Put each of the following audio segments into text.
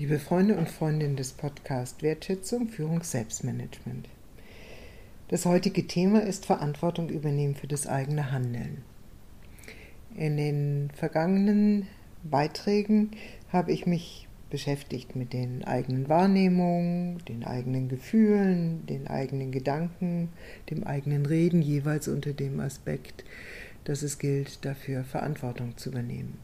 Liebe Freunde und Freundinnen des Podcasts Wertschätzung, Führung, Selbstmanagement. Das heutige Thema ist Verantwortung übernehmen für das eigene Handeln. In den vergangenen Beiträgen habe ich mich beschäftigt mit den eigenen Wahrnehmungen, den eigenen Gefühlen, den eigenen Gedanken, dem eigenen Reden, jeweils unter dem Aspekt, dass es gilt, dafür Verantwortung zu übernehmen.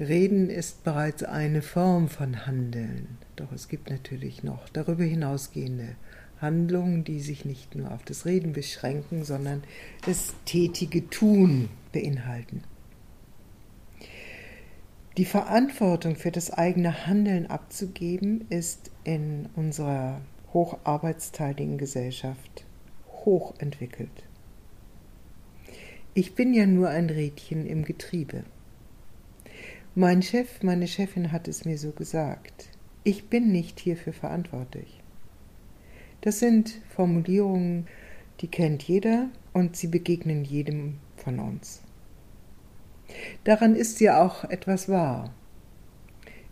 Reden ist bereits eine Form von Handeln, doch es gibt natürlich noch darüber hinausgehende Handlungen, die sich nicht nur auf das Reden beschränken, sondern das tätige Tun beinhalten. Die Verantwortung für das eigene Handeln abzugeben, ist in unserer hocharbeitsteiligen Gesellschaft hochentwickelt. Ich bin ja nur ein Rädchen im Getriebe. Mein Chef, meine Chefin hat es mir so gesagt. Ich bin nicht hierfür verantwortlich. Das sind Formulierungen, die kennt jeder und sie begegnen jedem von uns. Daran ist ja auch etwas wahr.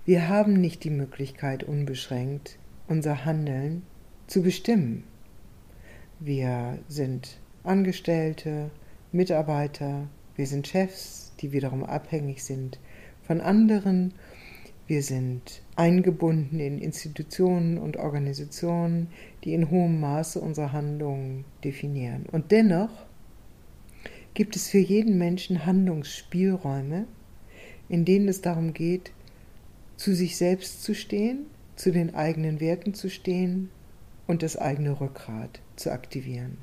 Wir haben nicht die Möglichkeit, unbeschränkt unser Handeln zu bestimmen. Wir sind Angestellte, Mitarbeiter, wir sind Chefs, die wiederum abhängig sind von anderen. Wir sind eingebunden in Institutionen und Organisationen, die in hohem Maße unsere Handlungen definieren. Und dennoch gibt es für jeden Menschen Handlungsspielräume, in denen es darum geht, zu sich selbst zu stehen, zu den eigenen Werten zu stehen und das eigene Rückgrat zu aktivieren.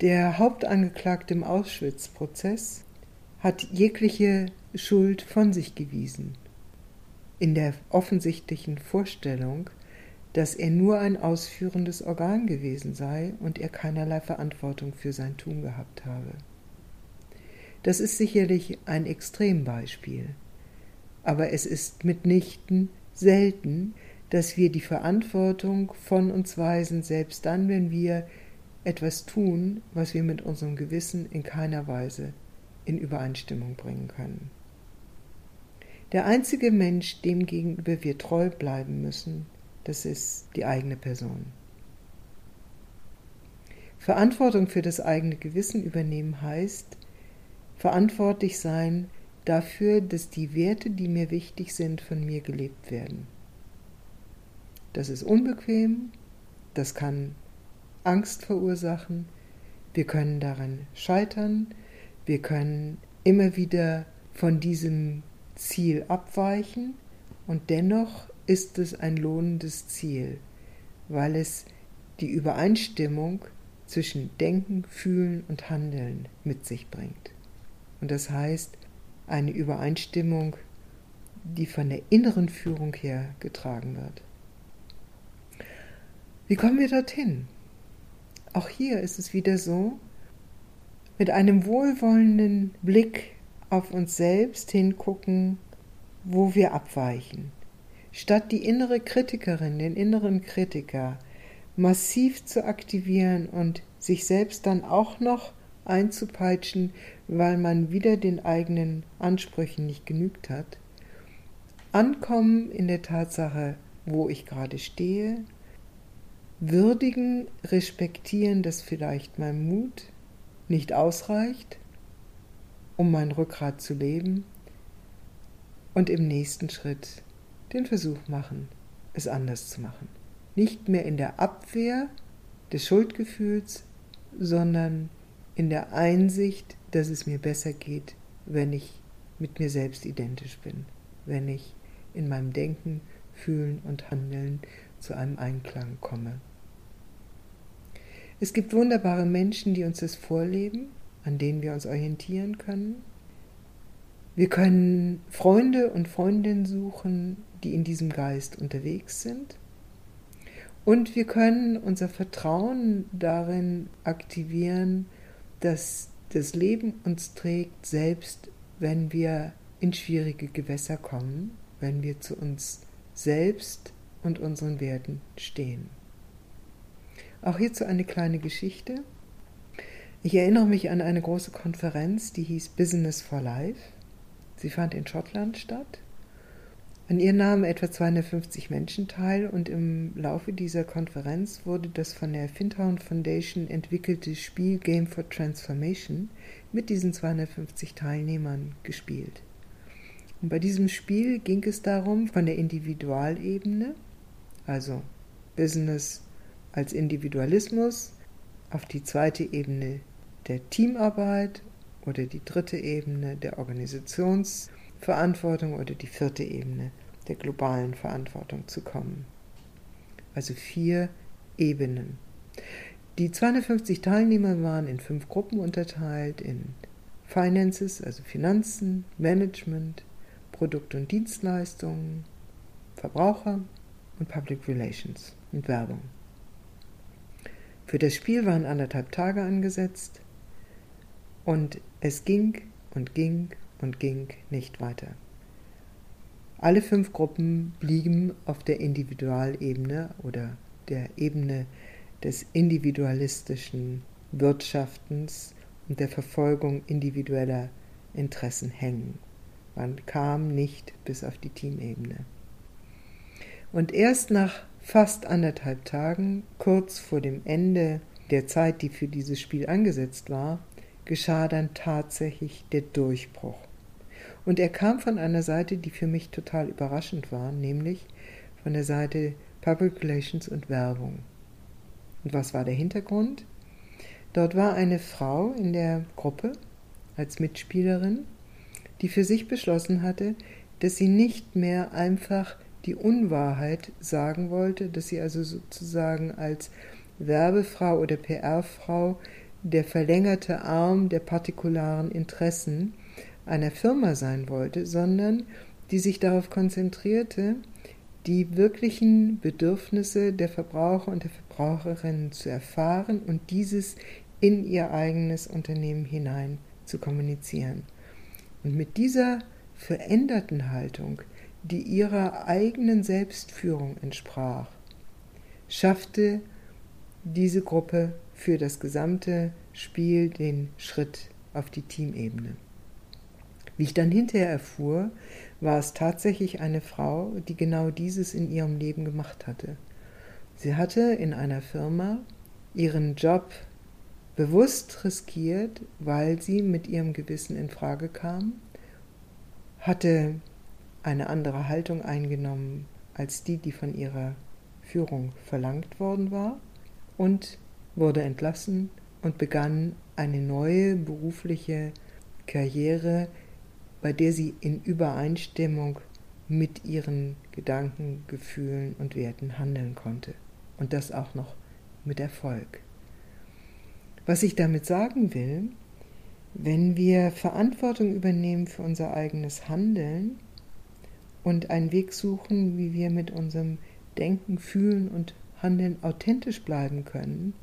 Der Hauptangeklagte im Auschwitz-Prozess hat jegliche Schuld von sich gewiesen, in der offensichtlichen Vorstellung, dass er nur ein ausführendes Organ gewesen sei und er keinerlei Verantwortung für sein Tun gehabt habe. Das ist sicherlich ein Extrembeispiel, aber es ist mitnichten selten, dass wir die Verantwortung von uns weisen, selbst dann, wenn wir etwas tun, was wir mit unserem Gewissen in keiner Weise in Übereinstimmung bringen können. Der einzige Mensch, dem gegenüber wir treu bleiben müssen, das ist die eigene Person. Verantwortung für das eigene Gewissen übernehmen heißt, verantwortlich sein dafür, dass die Werte, die mir wichtig sind, von mir gelebt werden. Das ist unbequem, das kann Angst verursachen, wir können daran scheitern, wir können immer wieder von diesem Ziel abweichen und dennoch ist es ein lohnendes Ziel, weil es die Übereinstimmung zwischen Denken, Fühlen und Handeln mit sich bringt. Und das heißt eine Übereinstimmung, die von der inneren Führung her getragen wird. Wie kommen wir dorthin? Auch hier ist es wieder so, mit einem wohlwollenden Blick auf uns selbst hingucken, wo wir abweichen. Statt die innere Kritikerin, den inneren Kritiker massiv zu aktivieren und sich selbst dann auch noch einzupeitschen, weil man wieder den eigenen Ansprüchen nicht genügt hat. Ankommen in der Tatsache, wo ich gerade stehe, würdigen, respektieren, dass vielleicht mein Mut nicht ausreicht, um mein Rückgrat zu leben und im nächsten Schritt den Versuch machen, es anders zu machen. Nicht mehr in der Abwehr des Schuldgefühls, sondern in der Einsicht, dass es mir besser geht, wenn ich mit mir selbst identisch bin, wenn ich in meinem Denken, Fühlen und Handeln zu einem Einklang komme. Es gibt wunderbare Menschen, die uns das vorleben, an denen wir uns orientieren können. Wir können Freunde und Freundinnen suchen, die in diesem Geist unterwegs sind. Und wir können unser Vertrauen darin aktivieren, dass das Leben uns trägt, selbst wenn wir in schwierige Gewässer kommen, wenn wir zu uns selbst und unseren Werten stehen. Auch hierzu eine kleine Geschichte. Ich erinnere mich an eine große Konferenz, die hieß Business for Life. Sie fand in Schottland statt. An ihr nahmen etwa 250 Menschen teil und im Laufe dieser Konferenz wurde das von der Findhorn Foundation entwickelte Spiel Game for Transformation mit diesen 250 Teilnehmern gespielt. Und bei diesem Spiel ging es darum, von der Individualebene, also Business als Individualismus, auf die zweite Ebene der Teamarbeit oder die dritte Ebene der Organisationsverantwortung oder die vierte Ebene der globalen Verantwortung zu kommen. Also vier Ebenen. Die 250 Teilnehmer waren in fünf Gruppen unterteilt, in Finances, also Finanzen, Management, Produkt- und Dienstleistungen, Verbraucher und Public Relations und Werbung. Für das Spiel waren anderthalb Tage angesetzt und es ging und ging und ging nicht weiter. Alle fünf Gruppen blieben auf der Individualebene oder der Ebene des individualistischen Wirtschaftens und der Verfolgung individueller Interessen hängen. Man kam nicht bis auf die Teamebene. Und erst nach fast anderthalb Tagen, kurz vor dem Ende der Zeit, die für dieses Spiel angesetzt war, geschah dann tatsächlich der Durchbruch. Und er kam von einer Seite, die für mich total überraschend war, nämlich von der Seite Public Relations und Werbung. Und was war der Hintergrund? Dort war eine Frau in der Gruppe als Mitspielerin, die für sich beschlossen hatte, dass sie nicht mehr einfach die Unwahrheit sagen wollte, dass sie also sozusagen als Werbefrau oder PR-Frau der verlängerte Arm der partikularen Interessen einer Firma sein wollte, sondern die sich darauf konzentrierte, die wirklichen Bedürfnisse der Verbraucher und der Verbraucherinnen zu erfahren und dieses in ihr eigenes Unternehmen hinein zu kommunizieren. Und mit dieser veränderten Haltung, die ihrer eigenen Selbstführung entsprach, schaffte diese Gruppe für das gesamte Spiel den Schritt auf die Teamebene. Wie ich dann hinterher erfuhr, war es tatsächlich eine Frau, die genau dieses in ihrem Leben gemacht hatte. Sie hatte in einer Firma ihren Job bewusst riskiert, weil sie mit ihrem Gewissen in Frage kam, hatte eine andere Haltung eingenommen als die, die von ihrer Führung verlangt worden war und wurde entlassen und begann eine neue berufliche Karriere, bei der sie in Übereinstimmung mit ihren Gedanken, Gefühlen und Werten handeln konnte. Und das auch noch mit Erfolg. Was ich damit sagen will, wenn wir Verantwortung übernehmen für unser eigenes Handeln und einen Weg suchen, wie wir mit unserem Denken, Fühlen und Handeln authentisch bleiben können,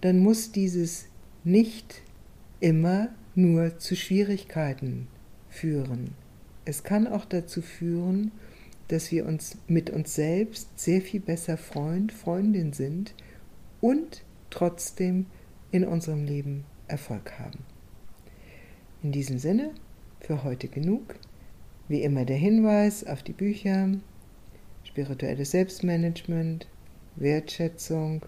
dann muss dieses nicht immer nur zu Schwierigkeiten führen. Es kann auch dazu führen, dass wir uns mit uns selbst sehr viel besser Freund, Freundin sind und trotzdem in unserem Leben Erfolg haben. In diesem Sinne, für heute genug. Wie immer der Hinweis auf die Bücher Spirituelles Selbstmanagement, Wertschätzung,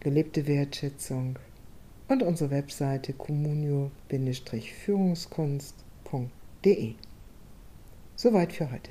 gelebte Wertschätzung und unsere Webseite communio-führungskunst.de. Soweit für heute.